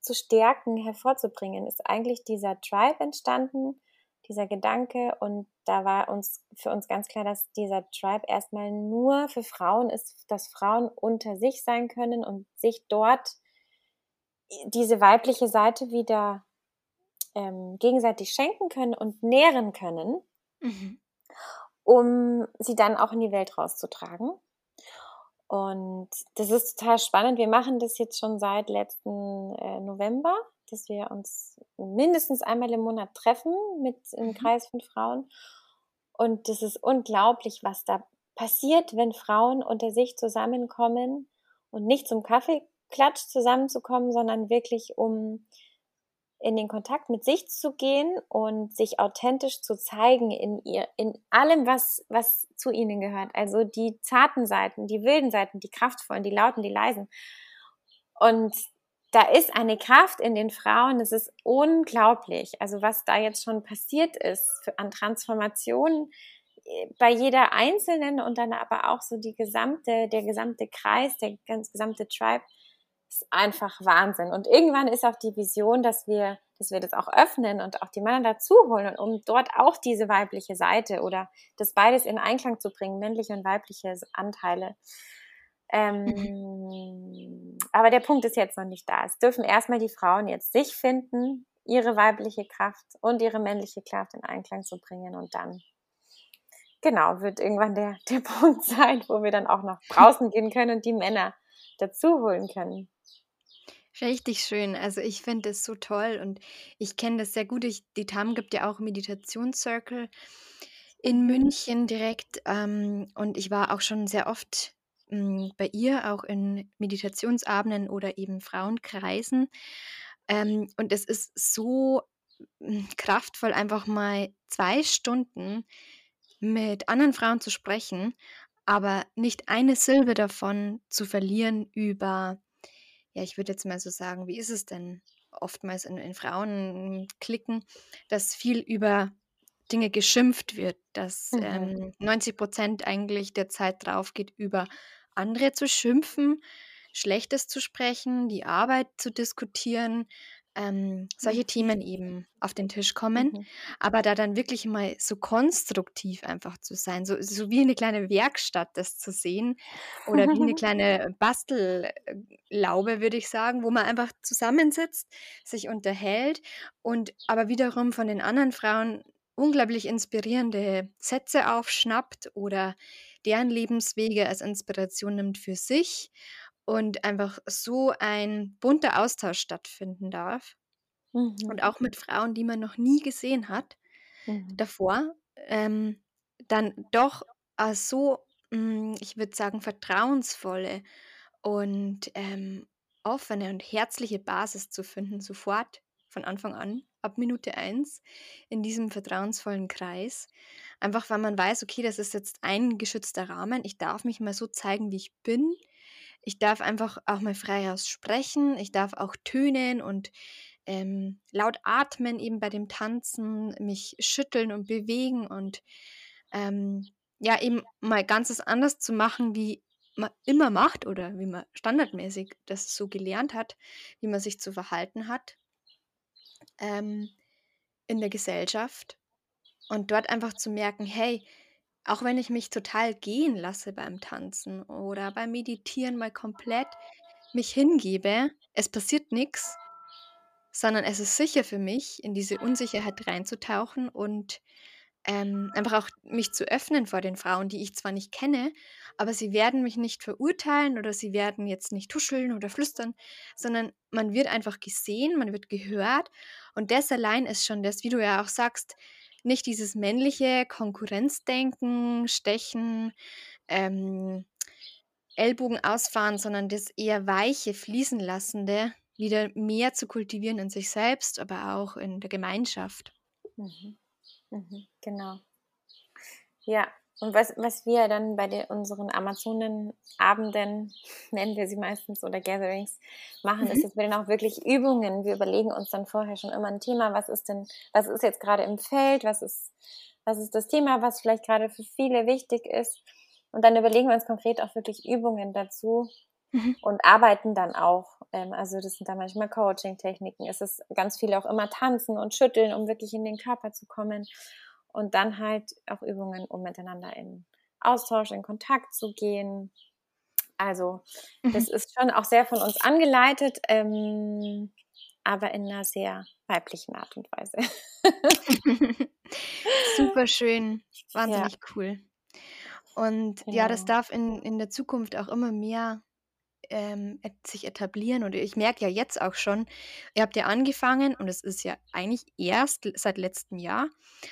zu stärken, hervorzubringen, ist eigentlich dieser Tribe entstanden, dieser Gedanke. Und da war uns für uns ganz klar, dass dieser Tribe erstmal nur für Frauen ist, dass Frauen unter sich sein können und sich dort diese weibliche Seite wieder ähm, gegenseitig schenken können und nähren können, Mhm. um sie dann auch in die Welt rauszutragen. Und das ist total spannend. Wir machen das jetzt schon seit letzten äh, November, dass wir uns mindestens einmal im Monat treffen mit einem Mhm. Kreis von Frauen. Und das ist unglaublich, was da passiert, wenn Frauen unter sich zusammenkommen und nicht zum Kaffeeklatsch zusammenzukommen, sondern wirklich um in den Kontakt mit sich zu gehen und sich authentisch zu zeigen in ihr, in allem, was, was zu ihnen gehört. Also die zarten Seiten, die wilden Seiten, die kraftvollen, die lauten, die leisen. Und da ist eine Kraft in den Frauen, das ist unglaublich. Also was da jetzt schon passiert ist an Transformationen äh, bei jeder Einzelnen und dann aber auch so die gesamte, der gesamte Kreis, der ganz gesamte Tribe, ist einfach Wahnsinn. Und irgendwann ist auch die Vision, dass wir, dass wir das auch öffnen und auch die Männer dazu holen, um dort auch diese weibliche Seite oder das beides in Einklang zu bringen, männliche und weibliche Anteile. Ähm, aber der Punkt ist jetzt noch nicht da. Es dürfen erstmal die Frauen jetzt sich finden, ihre weibliche Kraft und ihre männliche Kraft in Einklang zu bringen und dann genau wird irgendwann der, der Punkt sein, wo wir dann auch noch draußen gehen können und die Männer dazu holen können. Richtig schön. Also ich finde es so toll und ich kenne das sehr gut. Ich, die TAM gibt ja auch Meditationscircle in München direkt ähm, und ich war auch schon sehr oft ähm, bei ihr, auch in Meditationsabenden oder eben Frauenkreisen. Ähm, und es ist so mm, kraftvoll, einfach mal zwei Stunden mit anderen Frauen zu sprechen, aber nicht eine Silbe davon zu verlieren über ja, ich würde jetzt mal so sagen, wie ist es denn oftmals in, in Frauenklicken, dass viel über Dinge geschimpft wird, dass Mhm. ähm, 90 Prozent eigentlich der Zeit drauf geht, über andere zu schimpfen, Schlechtes zu sprechen, die Arbeit zu diskutieren, ähm, solche Mhm. Themen eben auf den Tisch kommen. Mhm. Aber da dann wirklich mal so konstruktiv einfach zu sein, so, so wie eine kleine Werkstatt das zu sehen oder wie eine kleine Bastellaube, würde ich sagen, wo man einfach zusammensitzt, sich unterhält und aber wiederum von den anderen Frauen unglaublich inspirierende Sätze aufschnappt oder deren Lebenswege als Inspiration nimmt für sich und einfach so ein bunter Austausch stattfinden darf. Mhm. Und auch mit Frauen, die man noch nie gesehen hat Mhm. davor, ähm, dann doch äh, so, mm, ich würde sagen, vertrauensvolle und ähm, offene und herzliche Basis zu finden, sofort von Anfang an, ab Minute eins, in diesem vertrauensvollen Kreis. Einfach weil man weiß, okay, das ist jetzt ein geschützter Rahmen, ich darf mich mal so zeigen, wie ich bin. Ich darf einfach auch mal frei raus sprechen, ich darf auch tönen und ähm, laut atmen eben bei dem Tanzen, mich schütteln und bewegen und ähm, ja, eben mal ganzes anders zu machen, wie man immer macht oder wie man standardmäßig das so gelernt hat, wie man sich zu verhalten hat ähm, in der Gesellschaft. Und dort einfach zu merken, hey, auch wenn ich mich total gehen lasse beim Tanzen oder beim Meditieren mal komplett mich hingebe, es passiert nichts, sondern es ist sicher für mich, in diese Unsicherheit reinzutauchen und ähm, einfach auch mich zu öffnen vor den Frauen, die ich zwar nicht kenne, aber sie werden mich nicht verurteilen oder sie werden jetzt nicht tuscheln oder flüstern, sondern man wird einfach gesehen, man wird gehört und das allein ist schon das, wie du ja auch sagst, nicht dieses männliche Konkurrenzdenken, Stechen, ähm, Ellbogen ausfahren, sondern das eher weiche, fließen lassende wieder mehr zu kultivieren in sich selbst, aber auch in der Gemeinschaft. Mhm. Mhm. Genau. Ja, und was, was wir dann bei den, unseren Amazonenabenden, nennen wir sie meistens, oder Gatherings, machen, Mhm. ist, dass wir dann auch wirklich Übungen, wir überlegen uns dann vorher schon immer ein Thema, was ist denn, was ist jetzt gerade im Feld, was ist, was ist das Thema, was vielleicht gerade für viele wichtig ist. Und dann überlegen wir uns konkret auch wirklich Übungen dazu Mhm. und arbeiten dann auch. Ähm, also das sind dann manchmal Coaching-Techniken. Es ist ganz viel auch immer tanzen und schütteln, um wirklich in den Körper zu kommen. Und dann halt auch Übungen, um miteinander in Austausch, in Kontakt zu gehen. Also das Mhm. ist schon auch sehr von uns angeleitet, ähm, aber in einer sehr weiblichen Art und Weise. Super schön, Ja, wahnsinnig cool. Und ja, das genau. darf in, in der Zukunft auch immer mehr ähm, sich etablieren. Und ich merke ja jetzt auch schon, ihr habt ja angefangen und es ist ja eigentlich erst seit letztem Jahr,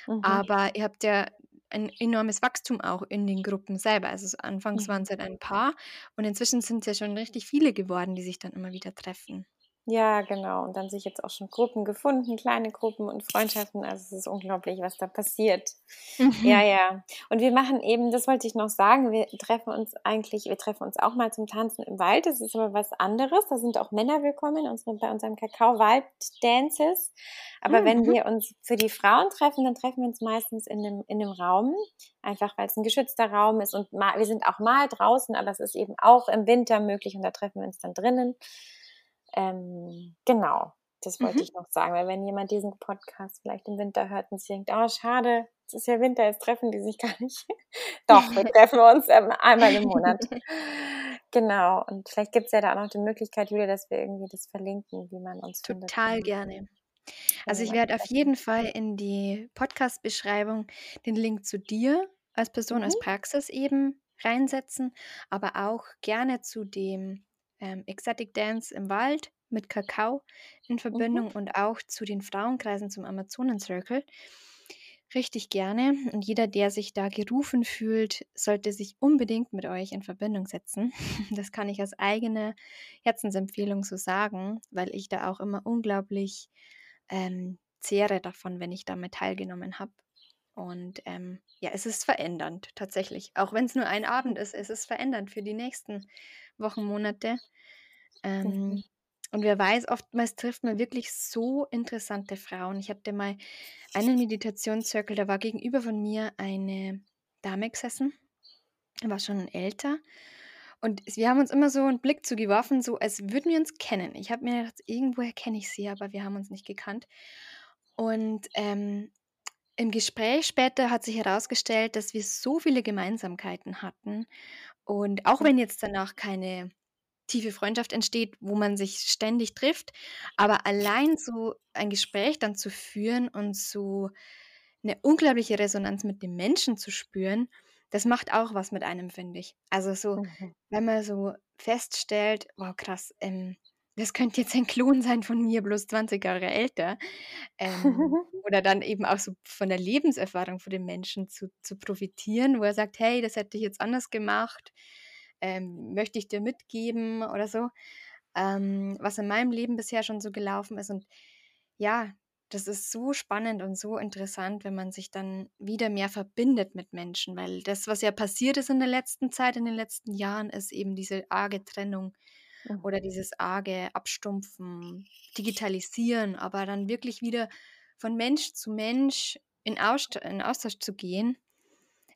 Mhm. aber ihr habt ja ein enormes Wachstum auch in den Gruppen selber. Also anfangs waren Mhm. es halt ein paar und inzwischen sind es ja schon richtig viele geworden, die sich dann immer wieder treffen. Ja, genau. Und dann sich jetzt auch schon Gruppen gefunden, kleine Gruppen und Freundschaften. Also es ist unglaublich, was da passiert. Ja, Mhm. ja. Und wir machen eben, das wollte ich noch sagen, wir treffen uns eigentlich, wir treffen uns auch mal zum Tanzen im Wald. Das ist aber was anderes. Da sind auch Männer willkommen unsere, bei unserem Kakao-Wald-Dances. Aber wenn Mhm. wir uns für die Frauen treffen, dann treffen wir uns meistens in einem, in einem Raum. Einfach weil es ein geschützter Raum ist. Und mal, wir sind auch mal draußen, aber es ist eben auch im Winter möglich und da treffen wir uns dann drinnen. Ähm, genau, das wollte Mhm. ich noch sagen, weil wenn jemand diesen Podcast vielleicht im Winter hört und sich denkt, oh schade, es ist ja Winter, jetzt treffen die sich gar nicht. Doch, wir treffen uns ähm, einmal im Monat. Genau, und vielleicht gibt es ja da auch noch die Möglichkeit, Julia, dass wir irgendwie das verlinken, wie man uns findet. Total gerne. Also ich jemand werde auf jeden. Fall in die Podcast-Beschreibung den Link zu dir als Person, als Mhm. Praxis eben reinsetzen, aber auch gerne zu dem ähm, Ecstatic Dance im Wald mit Kakao in Mhm. Verbindung und auch zu den Frauenkreisen zum Amazonen Circle. Richtig gerne. Und jeder, der sich da gerufen fühlt, sollte sich unbedingt mit euch in Verbindung setzen. Das kann ich als eigene Herzensempfehlung so sagen, weil ich da auch immer unglaublich ähm, zehre davon, wenn ich damit teilgenommen habe. Und ähm, ja, es ist verändernd tatsächlich. Auch wenn es nur ein Abend ist, es ist verändernd für die nächsten Wochen, Monate. Ähm, Mhm. und wer weiß, oftmals trifft man wirklich so interessante Frauen. Ich hatte mal einen Meditationszirkel, da war gegenüber von mir eine Dame gesessen, war schon älter. Und wir haben uns immer so einen Blick zugeworfen, so als würden wir uns kennen. Ich habe mir gedacht, irgendwoher kenne ich sie, aber wir haben uns nicht gekannt. Und ähm, im Gespräch später hat sich herausgestellt, dass wir so viele Gemeinsamkeiten hatten. Und auch wenn jetzt danach keine tiefe Freundschaft entsteht, wo man sich ständig trifft, aber allein so ein Gespräch dann zu führen und so eine unglaubliche Resonanz mit dem Menschen zu spüren, das macht auch was mit einem, finde ich. Also so, mhm. wenn man so feststellt, wow, krass, ähm, das könnte jetzt ein Klon sein von mir, bloß 20 Jahre älter. Ähm, oder dann eben auch so von der Lebenserfahrung von dem Menschen zu, zu profitieren, wo er sagt, hey, das hätte ich jetzt anders gemacht, ähm, möchte ich dir mitgeben oder so, ähm, was in meinem Leben bisher schon so gelaufen ist. Und ja, das ist so spannend und so interessant, wenn man sich dann wieder mehr verbindet mit Menschen, weil das, was ja passiert ist in der letzten Zeit, in den letzten Jahren, ist eben diese arge Trennung mhm. oder dieses arge Abstumpfen, Digitalisieren, aber dann wirklich wieder von Mensch zu Mensch in, Aust in Austausch zu gehen,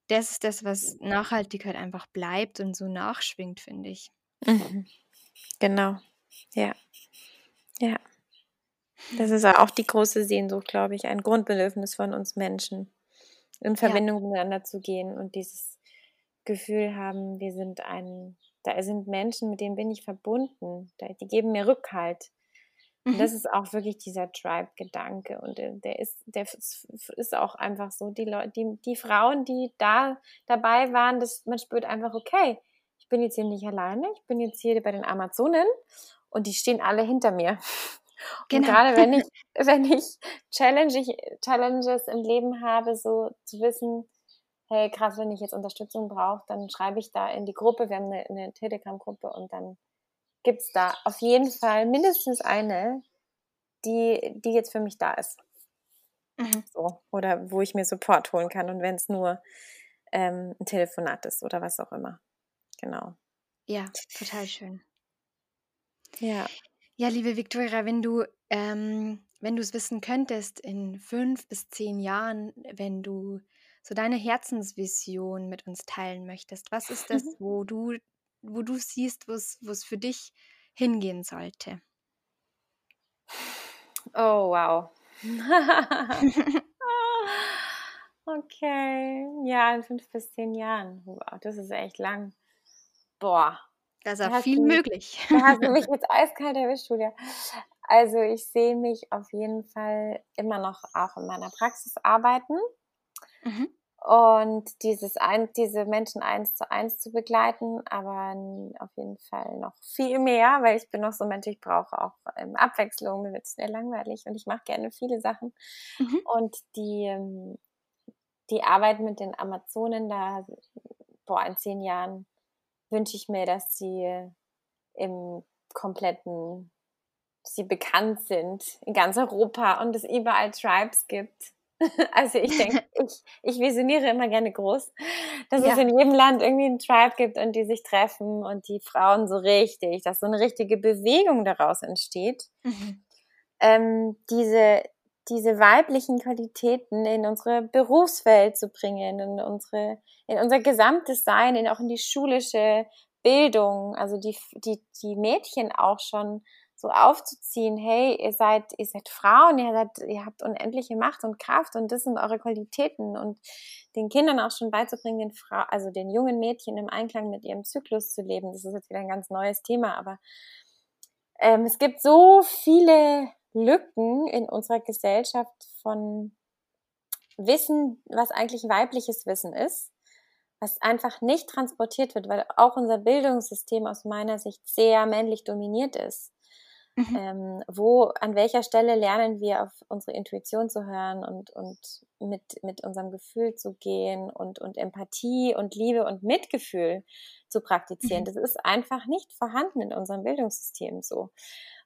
das ist das, was Nachhaltigkeit einfach bleibt und so nachschwingt, finde ich. Mhm. Genau, ja. Ja. Das ist auch die große Sehnsucht, glaube ich, ein Grundbedürfnis von uns Menschen, in Verbindung ja. miteinander zu gehen und dieses Gefühl haben, wir sind ein da sind Menschen, mit denen bin ich verbunden. Die geben mir Rückhalt. Und mhm. das ist auch wirklich dieser Tribe-Gedanke. Und der ist, der ist auch einfach so. Die Leute, die, die Frauen, die da dabei waren, das, man spürt einfach, okay, ich bin jetzt hier nicht alleine, ich bin jetzt hier bei den Amazonen und die stehen alle hinter mir. Und genau. gerade wenn ich, wenn ich, Challenge, Challenges im Leben habe, so zu wissen, hey, krass, wenn ich jetzt Unterstützung brauche, dann schreibe ich da in die Gruppe. Wir haben eine, eine Telegram-Gruppe und dann gibt es da auf jeden Fall mindestens eine, die, die jetzt für mich da ist. Mhm. So, oder wo ich mir Support holen kann und wenn es nur ähm, ein Telefonat ist oder was auch immer. Genau. Ja, total schön. Ja. Ja, liebe Viktoria, wenn du ähm, wenn du es wissen könntest in fünf bis zehn Jahren, wenn du so deine Herzensvision mit uns teilen möchtest. Was ist das, wo du, wo du siehst, wo es für dich hingehen sollte? Oh, wow. okay. Ja, in fünf bis zehn Jahren. Wow, das ist echt lang. Boah. Da ist ja viel mich, möglich. da hast du mich jetzt eiskalt erwischt, Julia. Also ich sehe mich auf jeden Fall immer noch auch in meiner Praxis arbeiten. Mhm. Und dieses ein, diese Menschen eins zu eins zu begleiten, aber auf jeden Fall noch viel mehr, weil ich bin noch so ein Mensch, ich brauche auch ähm, Abwechslung, mir wird es schnell langweilig und ich mache gerne viele Sachen. Mhm. Und die, ähm, die Arbeit mit den Amazonen, da, boah, in zehn Jahren wünsche ich mir, dass sie im kompletten, dass sie bekannt sind in ganz Europa und es überall Tribes gibt Also ich denke, ich, ich visioniere immer gerne groß, dass ja. es in jedem Land irgendwie ein Tribe gibt und die sich treffen und die Frauen so richtig, dass so eine richtige Bewegung daraus entsteht. Mhm. Ähm, diese, diese weiblichen Qualitäten in unsere Berufswelt zu bringen, in unsere, in unser gesamtes Sein, in, auch in die schulische Bildung, also die, die, die Mädchen auch schon so aufzuziehen, hey, ihr seid, ihr seid Frauen, ihr seid, ihr habt unendliche Macht und Kraft und das sind eure Qualitäten und den Kindern auch schon beizubringen, den Frau, also den jungen Mädchen im Einklang mit ihrem Zyklus zu leben. Das ist jetzt wieder ein ganz neues Thema, aber ähm, es gibt so viele Lücken in unserer Gesellschaft von Wissen, was eigentlich weibliches Wissen ist, was einfach nicht transportiert wird, weil auch unser Bildungssystem aus meiner Sicht sehr männlich dominiert ist. Mhm. Ähm, wo, an welcher Stelle lernen wir auf unsere Intuition zu hören und, und mit, mit unserem Gefühl zu gehen und, und Empathie und Liebe und Mitgefühl zu praktizieren. Mhm. Das ist einfach nicht vorhanden in unserem Bildungssystem so.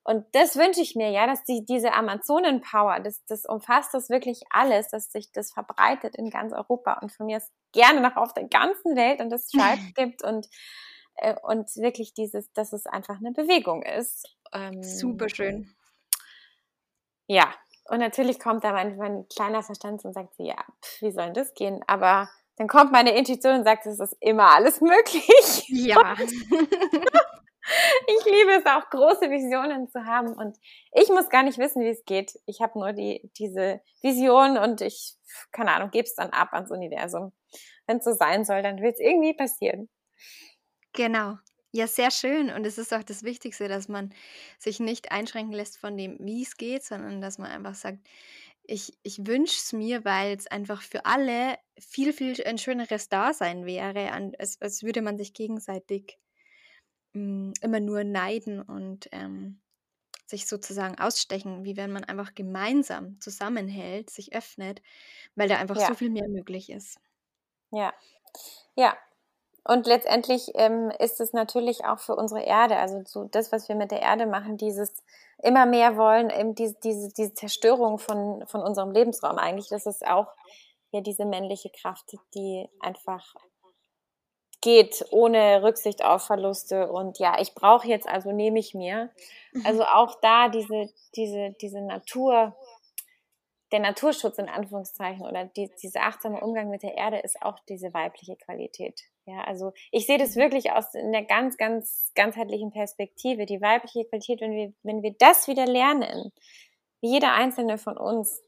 Und das wünsche ich mir, ja, dass die, diese Amazonen-Power, das, das umfasst das wirklich alles, dass sich das verbreitet in ganz Europa und von mir ist gerne noch auf der ganzen Welt und es Tribes gibt und äh, und wirklich dieses, dass es einfach eine Bewegung ist Ähm, Super schön. Ja, und natürlich kommt da manchmal ein kleiner Verstand und sagt, ja, pf, wie soll denn das gehen? Aber dann kommt meine Intuition und sagt, es ist immer alles möglich. Ja. ich liebe es auch, große Visionen zu haben. Und ich muss gar nicht wissen, wie es geht. Ich habe nur die, diese Vision und ich, keine Ahnung, gebe es dann ab ans Universum. Wenn es so sein soll, dann wird es irgendwie passieren. Genau. Ja, sehr schön. Und es ist auch das Wichtigste, dass man sich nicht einschränken lässt von dem, wie es geht, sondern dass man einfach sagt, ich, ich wünsche es mir, weil es einfach für alle viel, viel ein schöneres Dasein wäre, als, als würde man sich gegenseitig mh, immer nur neiden und ähm, sich sozusagen ausstechen, wie wenn man einfach gemeinsam zusammenhält, sich öffnet, weil da einfach so viel mehr möglich ist. Ja, ja. Und letztendlich ähm, ist es natürlich auch für unsere Erde, also so das, was wir mit der Erde machen, dieses immer mehr wollen, eben diese, diese, diese Zerstörung von, von unserem Lebensraum eigentlich, das ist auch ja diese männliche Kraft, die einfach geht ohne Rücksicht auf Verluste und ja, ich brauche jetzt, also nehme ich mir. Mhm. Also auch da diese, diese, diese Natur, der Naturschutz in Anführungszeichen oder die, dieser achtsame Umgang mit der Erde ist auch diese weibliche Qualität. Ja, also ich sehe das mhm. wirklich aus in der ganz, ganz ganzheitlichen Perspektive. Die weibliche Qualität, wenn wir, wenn wir das wieder lernen, wie jeder einzelne von uns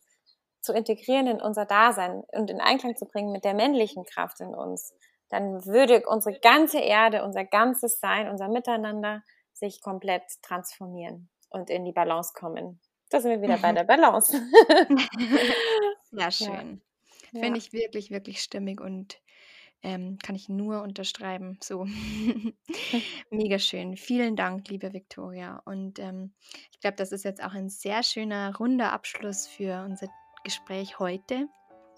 zu integrieren in unser Dasein und in Einklang zu bringen mit der männlichen Kraft in uns, dann würde unsere ganze Erde, unser ganzes Sein, unser Miteinander sich komplett transformieren und in die Balance kommen. Da sind wir wieder bei der Balance. Sehr schön. Ja. Finde ich wirklich, wirklich stimmig und ähm, kann ich nur unterschreiben. So. Mega schön. Vielen Dank, liebe Viktoria. Und ähm, ich glaube, das ist jetzt auch ein sehr schöner, runder Abschluss für unser Gespräch heute.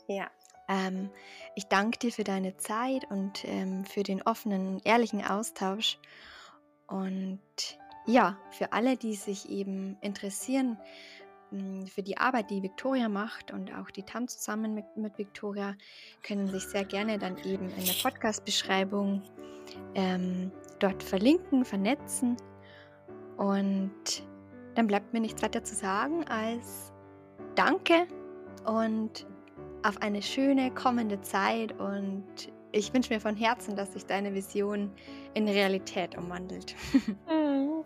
Ja. Ähm, ich danke dir für deine Zeit und ähm, für den offenen, ehrlichen Austausch. Und ja, für alle, die sich eben interessieren für die Arbeit, die Victoria macht und auch die TAM zusammen mit, mit Victoria, können sich sehr gerne dann eben in der Podcast-Beschreibung ähm, dort verlinken, vernetzen. Und dann bleibt mir nichts weiter zu sagen als Danke und auf eine schöne kommende Zeit und ich wünsche mir von Herzen, dass sich deine Vision in Realität umwandelt.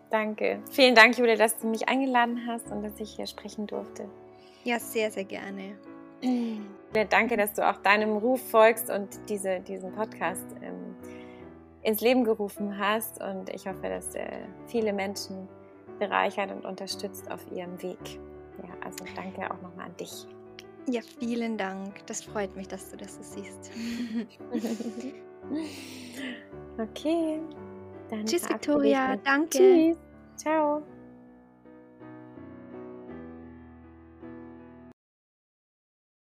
Danke. Vielen Dank, Julia, dass du mich eingeladen hast und dass ich hier sprechen durfte. Ja, sehr, sehr gerne. Mm. Danke, dass du auch deinem Ruf folgst und diese, diesen Podcast ähm, ins Leben gerufen hast. Und ich hoffe, dass äh, viele Menschen bereichert und unterstützt auf ihrem Weg. Ja, also danke auch nochmal an dich. Ja, vielen Dank. Das freut mich, dass du das so siehst. okay. Dann Tschüss, Victoria. Danke. Tschüss. Ciao.